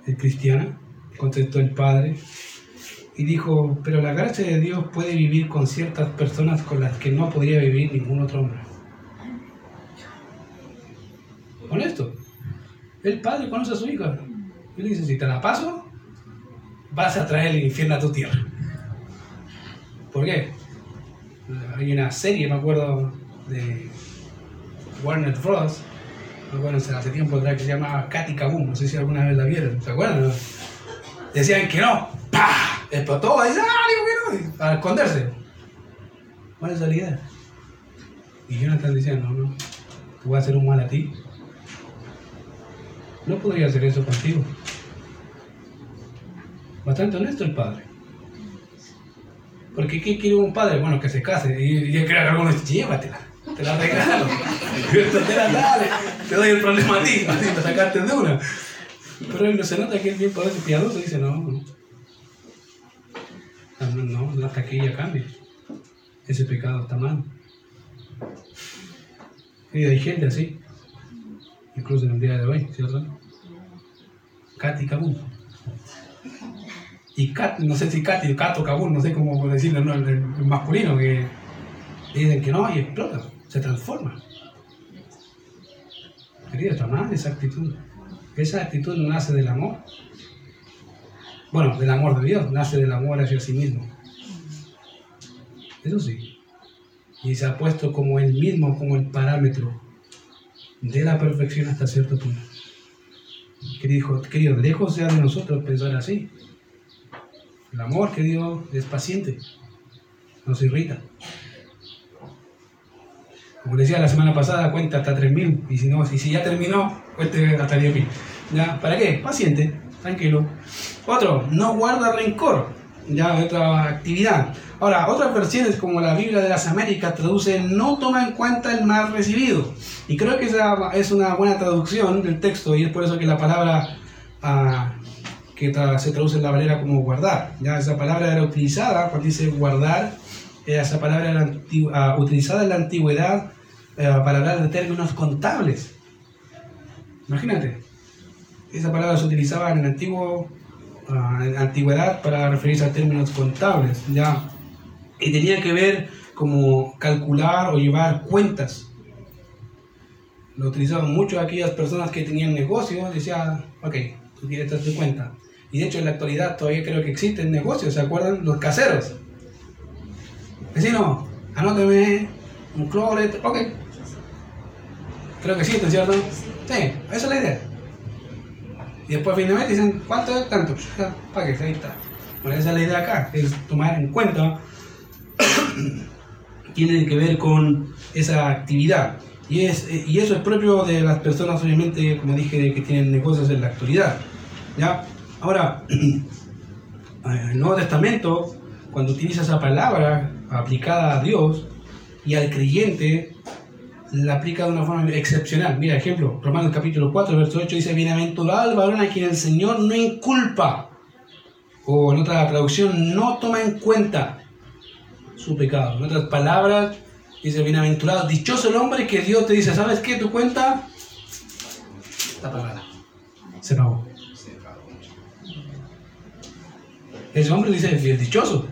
es cristiana, contestó el padre, y dijo, pero la gracia de Dios puede vivir con ciertas personas con las que no podría vivir ningún otro hombre. Honesto. El padre conoce a su hija. Y le dice, si te la paso, vas a traer el infierno a tu tierra. ¿Por qué? Hay una serie, me acuerdo, de Warner Bros bueno, hace tiempo atrás que se llamaba Katy Kabum, no sé si alguna vez la vieron, ¿se acuerdan? Decían que no, ¡pah! Explotó, ahí, ¡ah, digo que no! Para esconderse. ¿Cuál es la idea? Y Jonathan decía, no, no, tú vas a hacer un mal a ti. No podría hacer eso contigo. Bastante honesto el padre. Porque ¿qué quiere un padre? Bueno, que se case. Y, y él cree que algunos, llévatela te la regalo. te la dale, te doy el problema a ti, a ti, te sacaste de una. Pero él no se nota que es bien poderoso piadoso, dice, no, no. No, no, la taquilla cambia. Ese pecado está mal. Y hay gente así, incluso en el día de hoy, ¿cierto? Katy Kabul. Y Kat, no sé si Katy Kato Kabul, no sé cómo decirlo, no, el, masculino, que dicen que no y explota se transforma. Querido, mal esa actitud. Esa actitud nace del amor. Bueno, del amor de Dios, nace del amor hacia sí mismo. Eso sí. Y se ha puesto como él mismo, como el parámetro de la perfección hasta cierto punto. Querido, querido lejos sea de nosotros pensar así. El amor, querido, es paciente, nos irrita. Como decía la semana pasada, cuenta hasta 3.000. Y si, no, si, si ya terminó, cuente hasta 10.000. ¿Ya? ¿Para qué? Paciente, tranquilo. Otro, no guarda rencor. Ya, otra actividad. Ahora, otras versiones como la Biblia de las Américas traducen no toma en cuenta el mal recibido. Y creo que esa es una buena traducción del texto y es por eso que la palabra ah, que se traduce en la valera como guardar. Ya esa palabra era utilizada cuando dice guardar, esa palabra era ah, utilizada en la antigüedad eh, para hablar de términos contables. Imagínate, esa palabra se utilizaba en el antiguo la antigüedad para referirse a términos contables, ya y tenía que ver como calcular o llevar cuentas. Lo utilizaban mucho aquellas personas que tenían negocios, decían, ok, tú quieres darte cuenta. Y de hecho en la actualidad todavía creo que existen negocios, ¿se acuerdan? Los caseros. Vecino, anóteme un cloret, ok. Creo que existen, ¿cierto? Sí, esa es la idea. Y después fin de mes dicen, ¿cuánto es tanto? Para que ahí está. Bueno, esa es la idea acá, es tomar en cuenta <clears throat> tienen que ver con esa actividad. Y, es, y eso es propio de las personas, obviamente, como dije, que tienen negocios en la actualidad. ¿ya? Ahora, <clears throat> el Nuevo Testamento, cuando utiliza esa palabra aplicada a Dios y al creyente, la aplica de una forma excepcional. Mira, ejemplo, Romanos capítulo 4, verso 8 dice, bienaventurado el varón a quien el Señor no inculpa. O en otra traducción, no toma en cuenta su pecado. En otras palabras, dice, bienaventurado, dichoso el hombre que Dios te dice, ¿sabes qué? Tu cuenta está pagada. Se pagó. Ese hombre dice, es dichoso.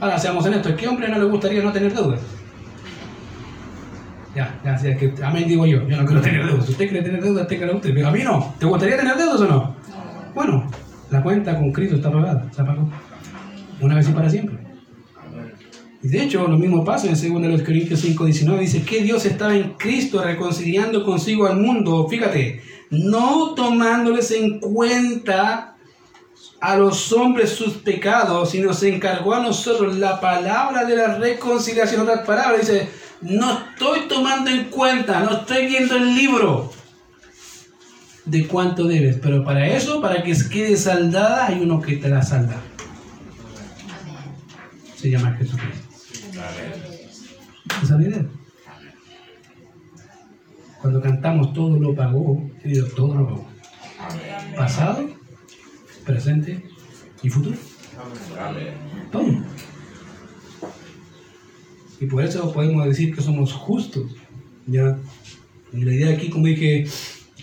Ahora, seamos honestos, ¿qué hombre no le gustaría no tener deudas? Ya, ya, ya, que amén digo yo, yo no quiero tener deudas. Si usted quiere tener deudas, téngala usted, pero a mí no. ¿Te gustaría tener deudas o no? Bueno, la cuenta con Cristo está pagada, se pagó. Una vez y para siempre. Y de hecho, lo mismo pasa en 2 Corintios 5, 19, dice que Dios estaba en Cristo reconciliando consigo al mundo, fíjate, no tomándoles en cuenta a los hombres sus pecados, sino se encargó a nosotros la palabra de la reconciliación. Otras palabras, dice, no estoy tomando en cuenta, no estoy viendo el libro de cuánto debes, pero para eso, para que quede saldada, hay uno que te la salda. Se llama Jesucristo. Esa es Cuando cantamos todo lo pagó, todo lo pagó. Pasado, presente y futuro. Todo. Y por eso podemos decir que somos justos. ¿ya? Y la idea aquí, como dije,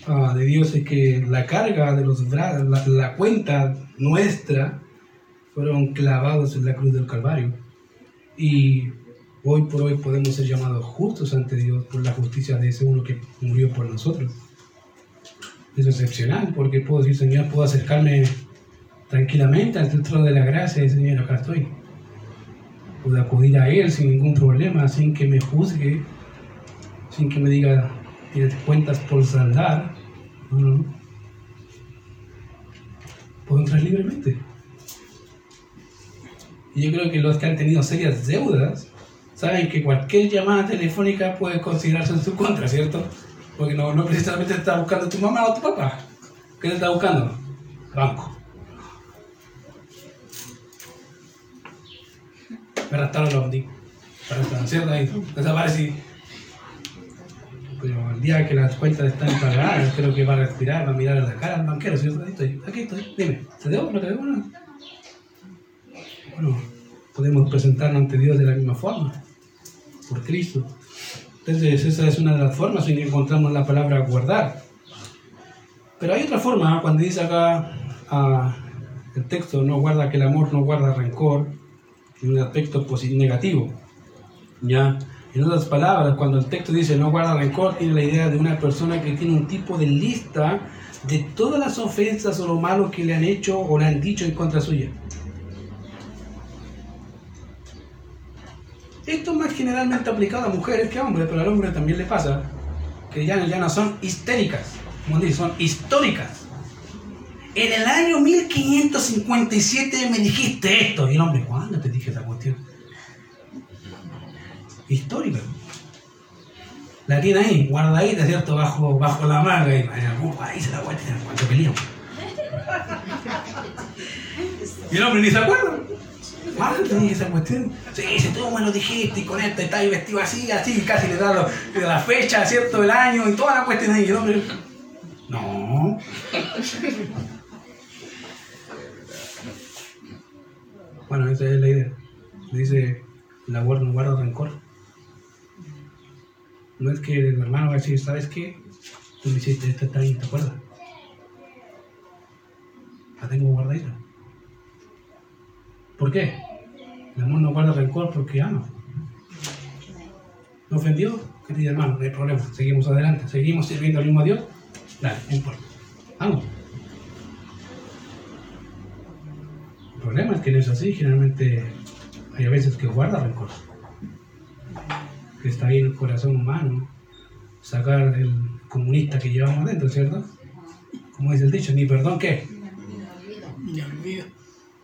ah, de Dios es que la carga de los la, la cuenta nuestra fueron clavados en la cruz del Calvario. Y hoy por hoy podemos ser llamados justos ante Dios por la justicia de ese uno que murió por nosotros. Es excepcional porque puedo decir, Señor, puedo acercarme tranquilamente al trono de la gracia y Señor, acá estoy. Puedo acudir a Él sin ningún problema, sin que me juzgue, sin que me diga, tienes cuentas por saldar. No, no, no. Puedo entrar libremente. Y yo creo que los que han tenido serias deudas saben que cualquier llamada telefónica puede considerarse en su contra, ¿cierto? Porque no, no precisamente está buscando tu mamá o tu papá. ¿Qué te está buscando? Banco. Me arrastraron los Me arrastraron, ¿cierto? Ahí desaparece. Pero el día que las cuentas están pagadas, creo que va a respirar, va a mirar a la cara al banquero, ¿cierto? Ahí estoy, aquí estoy, dime, ¿te debo? ¿No te debo? No? Bueno, podemos presentarnos ante Dios de la misma forma por Cristo. Entonces esa es una de las formas en que encontramos la palabra guardar. Pero hay otra forma, cuando dice acá ah, el texto, no guarda que el amor no guarda rencor, en un aspecto negativo. ¿ya? En otras palabras, cuando el texto dice no guarda rencor, tiene la idea de una persona que tiene un tipo de lista de todas las ofensas o lo malo que le han hecho o le han dicho en contra suya. Esto es más generalmente aplicado a mujeres que a hombres, pero al hombre también le pasa, que ya, ya no son histéricas, como dice, son históricas. En el año 1557 me dijiste esto. Y el hombre, ¿cuándo te dije esa cuestión? Histórica. la tiene ahí, guardadita, ¿cierto? Bajo, bajo la manga. Y ahí se la guarda cuando peleamos. Y el hombre ni se acuerda. ¿Cuándo tenía esa cuestión? Sí, si tú me lo dijiste y con esto está ahí vestido así, así, casi le da la fecha, ¿cierto? El año y toda la cuestión. Y el hombre, no. Bueno, esa es la idea. Dice, la guarda, no guarda rencor. No es que el hermano va a decir, ¿sabes qué? Tú me hiciste esta ¿te acuerdas? La tengo guardadita. ¿Por qué? El amor no guarda rencor porque ama. ¿No ofendió? Querido hermano, no hay problema. Seguimos adelante. Seguimos sirviendo al mismo Dios. Dale, no importa. Vamos. El problema es que no es así. Generalmente hay a veces que guarda rencor. Que está ahí en el corazón humano. Sacar el comunista que llevamos adentro, ¿cierto? Como dice el dicho, ni perdón qué. Ni olvido.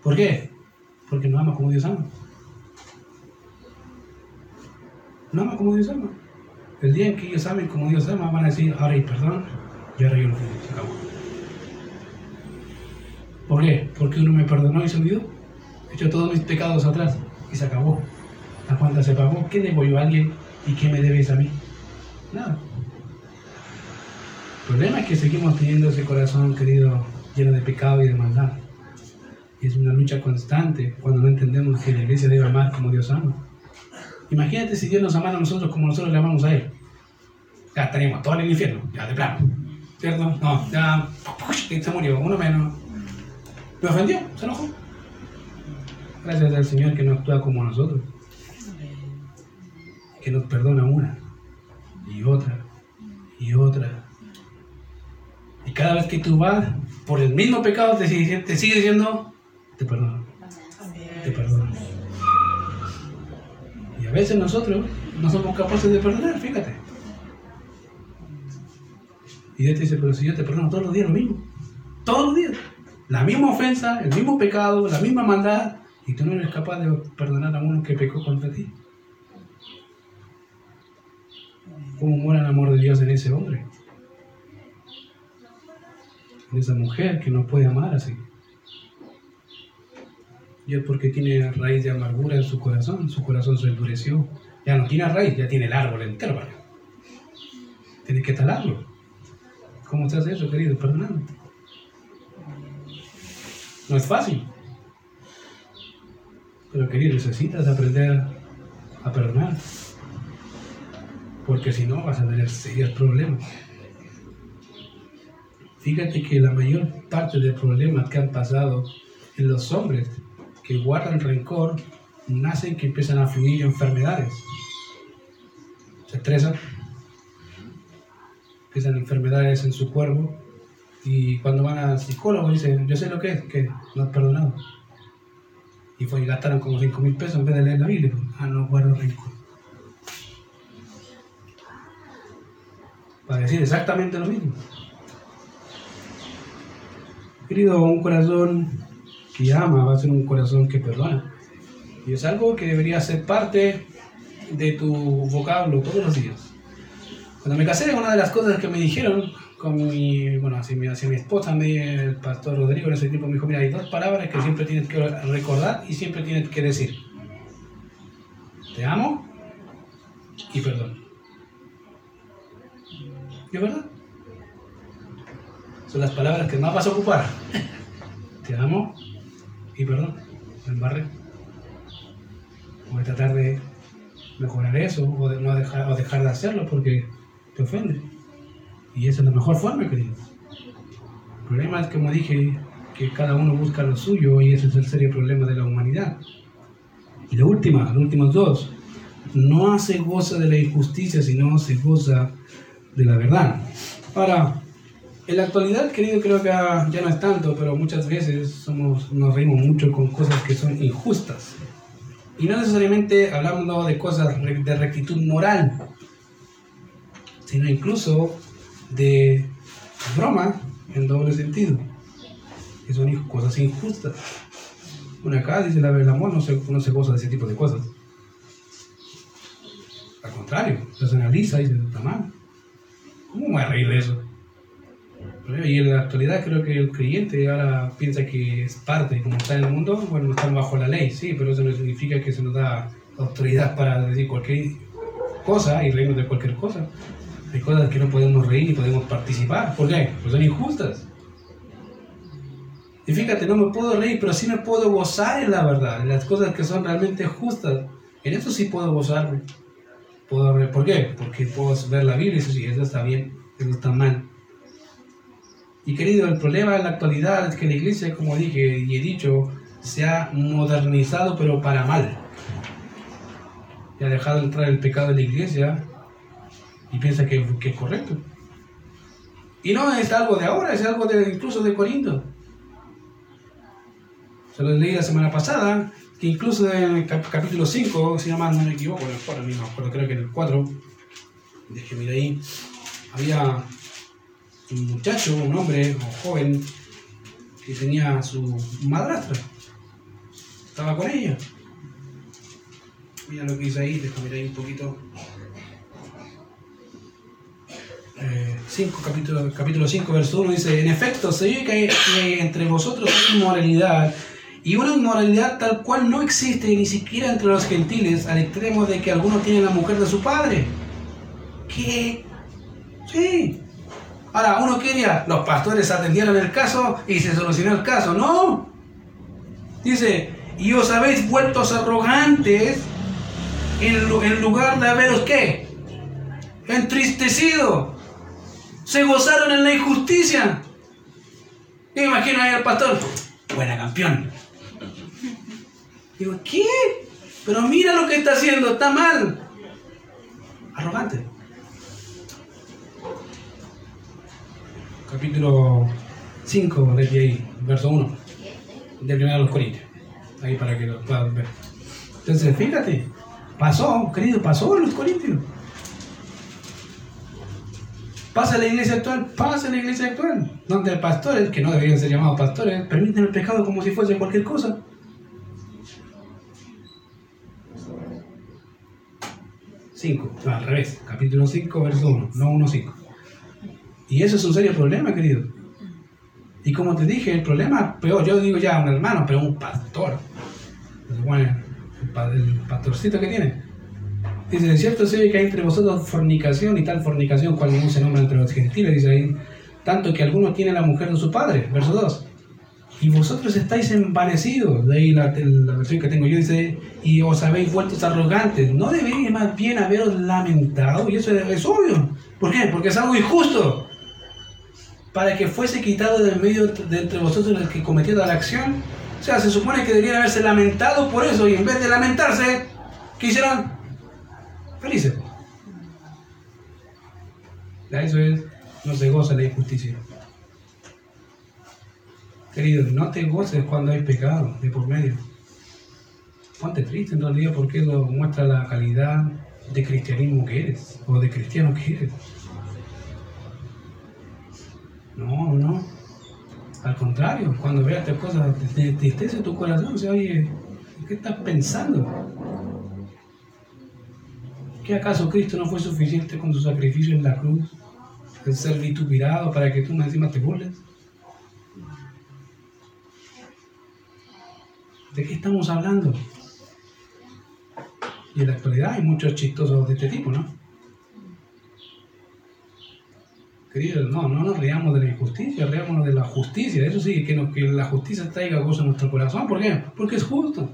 ¿Por qué? Porque no ama como Dios ama. No ama como Dios ama. El día en que ellos amen como Dios ama, van a decir, ahora hay perdón, y ahora yo lo se acabó. ¿Por qué? Porque uno me perdonó y se olvidó. Echó todos mis pecados atrás y se acabó. La cuenta se pagó. ¿Qué debo yo a alguien y qué me debes a mí? Nada. El problema es que seguimos teniendo ese corazón, querido, lleno de pecado y de maldad. Es una lucha constante cuando no entendemos que la iglesia debe amar como Dios ama. Imagínate si Dios nos amara a nosotros como nosotros le amamos a Él. Ya estaríamos todos en el infierno, ya de plano. ¿Cierto? No, ya se murió, uno menos. Me ofendió, se enojó. Gracias al Señor que no actúa como nosotros. Que nos perdona una y otra y otra. Y cada vez que tú vas por el mismo pecado te sigue, te sigue diciendo, te perdono. Te perdono. Y a veces nosotros no somos capaces de perdonar, fíjate. Y Dios te dice, pero si yo te perdono todos los días lo mismo. Todos los días. La misma ofensa, el mismo pecado, la misma maldad. Y tú no eres capaz de perdonar a uno que pecó contra ti. ¿Cómo muere el amor de Dios en ese hombre? En esa mujer que no puede amar así. Y es porque tiene raíz de amargura en su corazón, su corazón se endureció. Ya no tiene raíz, ya tiene el árbol entero, ¿vale? Tienes que talarlo. ¿Cómo se hace eso, querido? Perdonando. No es fácil. Pero, querido, necesitas aprender a perdonar. Porque si no, vas a tener serios problemas. Fíjate que la mayor parte de problemas que han pasado en los hombres que guardan rencor nacen que empiezan a fluir enfermedades. Se estresan, empiezan enfermedades en su cuerpo y cuando van al psicólogo dicen, yo sé lo que es, que no has perdonado. Y fue y gastaron como 5 mil pesos en vez de leer la Biblia. Ah, no guardo rencor. Para decir exactamente lo mismo. Querido, un corazón que ama va a ser un corazón que perdona. Y es algo que debería ser parte de tu vocablo todos los días. Cuando me casé, una de las cosas que me dijeron, con mi, bueno, hacia mi, esposa, el pastor Rodrigo en ese tiempo me dijo, mira, hay dos palabras que siempre tienes que recordar y siempre tienes que decir. Te amo y perdón. ¿Y es verdad? Son las palabras que más vas a ocupar. <laughs> Te amo y perdón, me embarré. Voy a tratar de mejorar eso o de no dejar, o dejar de hacerlo porque te ofende. Y esa es la mejor forma, querido. El problema es, como dije, que cada uno busca lo suyo y ese es el serio problema de la humanidad. Y la última, los últimos dos, no se goza de la injusticia, sino se goza de la verdad. Ahora, en la actualidad, querido, creo que ya no es tanto, pero muchas veces somos, nos reímos mucho con cosas que son injustas. Y no necesariamente hablando de cosas de rectitud moral, sino incluso de broma en doble sentido, que son cosas injustas. Bueno, acá dice la el amor no se, no se goza de ese tipo de cosas. Al contrario los analiza y dice, está mal. ¿Cómo voy a reír de eso? Y en la actualidad creo que el creyente ahora piensa que es parte, como está en el mundo, bueno, están bajo la ley, sí, pero eso no significa que se nos da autoridad para decir cualquier cosa y reírnos de cualquier cosa. Hay cosas que no podemos reír y podemos participar. ¿Por qué? Pues son injustas. Y fíjate, no me puedo reír, pero sí me puedo gozar en la verdad, en las cosas que son realmente justas. En eso sí puedo gozarme. Puedo ¿Por qué? Porque puedo ver la Biblia y decir, sí, eso está bien, eso está mal. Y querido, el problema en la actualidad es que la iglesia, como dije y he dicho, se ha modernizado pero para mal. Y ha dejado entrar el pecado en la iglesia y piensa que, que es correcto. Y no es algo de ahora, es algo de, incluso de Corinto. Se lo leí la semana pasada, que incluso en el capítulo 5, si no me equivoco, en el 4, no creo que en el 4, déjeme ir ahí, había un muchacho, un hombre, un joven, que tenía a su madrastra. Estaba con ella. Mira lo que dice ahí, déjame ir ahí un poquito. 5, eh, capítulo, capítulo 5, verso 1 dice, en efecto, se ve que, entre vosotros hay inmoralidad, y una inmoralidad tal cual no existe ni siquiera entre los gentiles, al extremo de que alguno tiene la mujer de su padre. ¿Qué? Sí, Ahora, uno quería, los pastores atendieron el caso y se solucionó el caso. No. Dice, y os habéis vuelto arrogantes en, lugar de haberos qué? Entristecido. Se gozaron en la injusticia. me imagino ahí al pastor, buena campeón. Digo, ¿qué? Pero mira lo que está haciendo, está mal. Arrogante. Capítulo 5, de ahí, verso 1, de primera de los Corintios. Ahí para que lo puedan ver. Entonces, fíjate, pasó, querido, pasó en los Corintios. Pasa la iglesia actual, pasa la iglesia actual, donde pastores, que no deberían ser llamados pastores, permiten el pecado como si fuese cualquier cosa. Cinco, al revés, capítulo 5, verso 1, no 1, 5. Y eso es un serio problema, querido. Y como te dije, el problema peor, yo digo ya un hermano, pero un pastor. el, pastorcito que tiene. Dice, es cierto se que hay entre vosotros fornicación y tal fornicación cual no se nombra entre los gentiles, dice ahí, tanto que alguno tiene la mujer de su padre, verso 2. Y vosotros estáis envanecidos, de ahí la, versión que tengo yo dice, y os habéis vuelto arrogantes. ¿No debéis más bien haberos lamentado? Y eso es, es obvio. ¿Por qué? Porque es algo injusto para que fuese quitado del medio de entre vosotros el que cometió la acción. O sea, se supone que deberían haberse lamentado por eso y en vez de lamentarse, ¿qué hicieron? Felices. Eso es, no se goza la injusticia. Querido, no te goces cuando hay pecado de por medio. Ponte triste en realidad porque eso muestra la calidad de cristianismo que eres o de cristiano que eres. No, no. Al contrario, cuando veas estas cosas, te tristeza tu corazón, o oye, ¿qué estás pensando? ¿Qué acaso Cristo no fue suficiente con su sacrificio en la cruz? El ser vituperado para que tú encima te burles. ¿De qué estamos hablando? Y en la actualidad hay muchos chistosos de este tipo, ¿no? Queridos, no, no nos reamos de la injusticia, reámonos de la justicia. Eso sí, que, que la justicia traiga gozo en nuestro corazón. ¿Por qué? Porque es justo.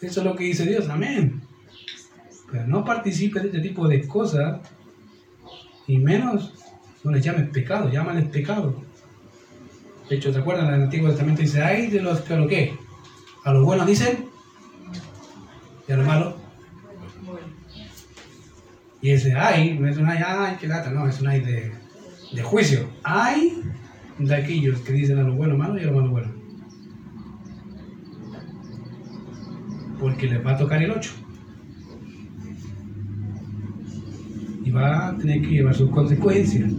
Eso es lo que dice Dios, amén. Pero no participes de este tipo de cosas, y menos no les llames pecado, llámales pecado. De hecho, ¿te acuerdan? En el Antiguo Testamento dice, ay de los que a lo que, a los buenos dicen, y a los malos, y ese ay, no es un ay, ay, qué lata, no, es un ay de, de juicio. Ay de aquellos que dicen a lo bueno malo y a lo malo bueno. Porque les va a tocar el 8. Y va a tener que llevar sus consecuencias.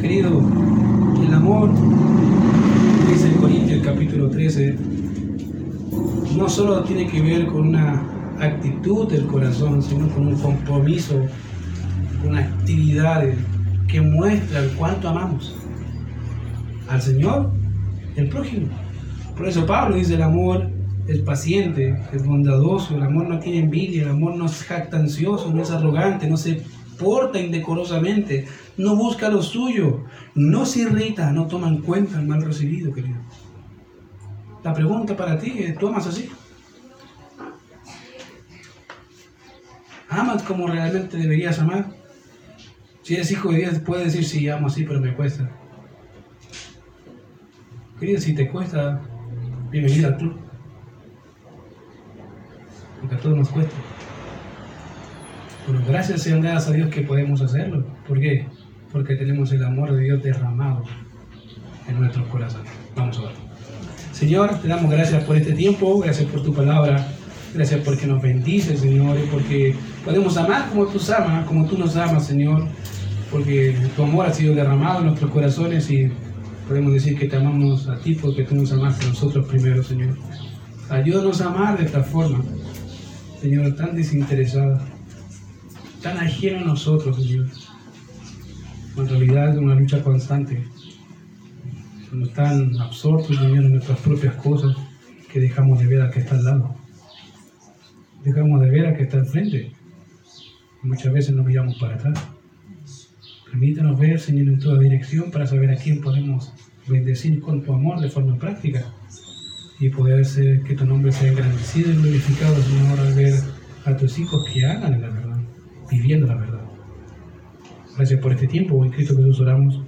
Querido, el amor, dice el Corintios capítulo 13, no solo tiene que ver con una actitud del corazón, sino con un compromiso, con actividades que muestran cuánto amamos al Señor al prójimo. Por eso Pablo dice el amor es paciente, es bondadoso, el amor no tiene envidia, el amor no es jactancioso, no es arrogante, no se porta indecorosamente, no busca lo suyo, no se irrita, no toma en cuenta el mal recibido, querido. La pregunta para ti es, ¿tú amas así? ¿Amas como realmente deberías amar? Si eres hijo de Dios, puedes decir, sí, amo así, pero me cuesta. Querido, si te cuesta, bienvenido al club porque a todos nos cuesta. Pero gracias sean dadas a Dios que podemos hacerlo. ¿Por qué? Porque tenemos el amor de Dios derramado en nuestros corazones. Vamos a ver. Señor, te damos gracias por este tiempo, gracias por tu palabra, gracias porque nos bendices, Señor, y porque podemos amar como tú amas, como tú nos amas, Señor, porque tu amor ha sido derramado en nuestros corazones y podemos decir que te amamos a ti porque tú nos amaste a nosotros primero, Señor. Ayúdanos a amar de esta forma, Señor, tan desinteresada, tan ajeno a nosotros, Señor. En realidad es una lucha constante. Somos tan absortos, Señor, en nuestras propias cosas que dejamos de ver a que está al lado. Dejamos de ver a que está al frente. Muchas veces nos miramos para atrás. Permítanos ver, Señor, en toda dirección para saber a quién podemos bendecir con tu amor de forma práctica y poder ser que tu nombre sea engrandecido y glorificado, Señor, al ver a tus hijos que hagan la verdad, viviendo la verdad. Gracias por este tiempo, en Cristo Jesús oramos.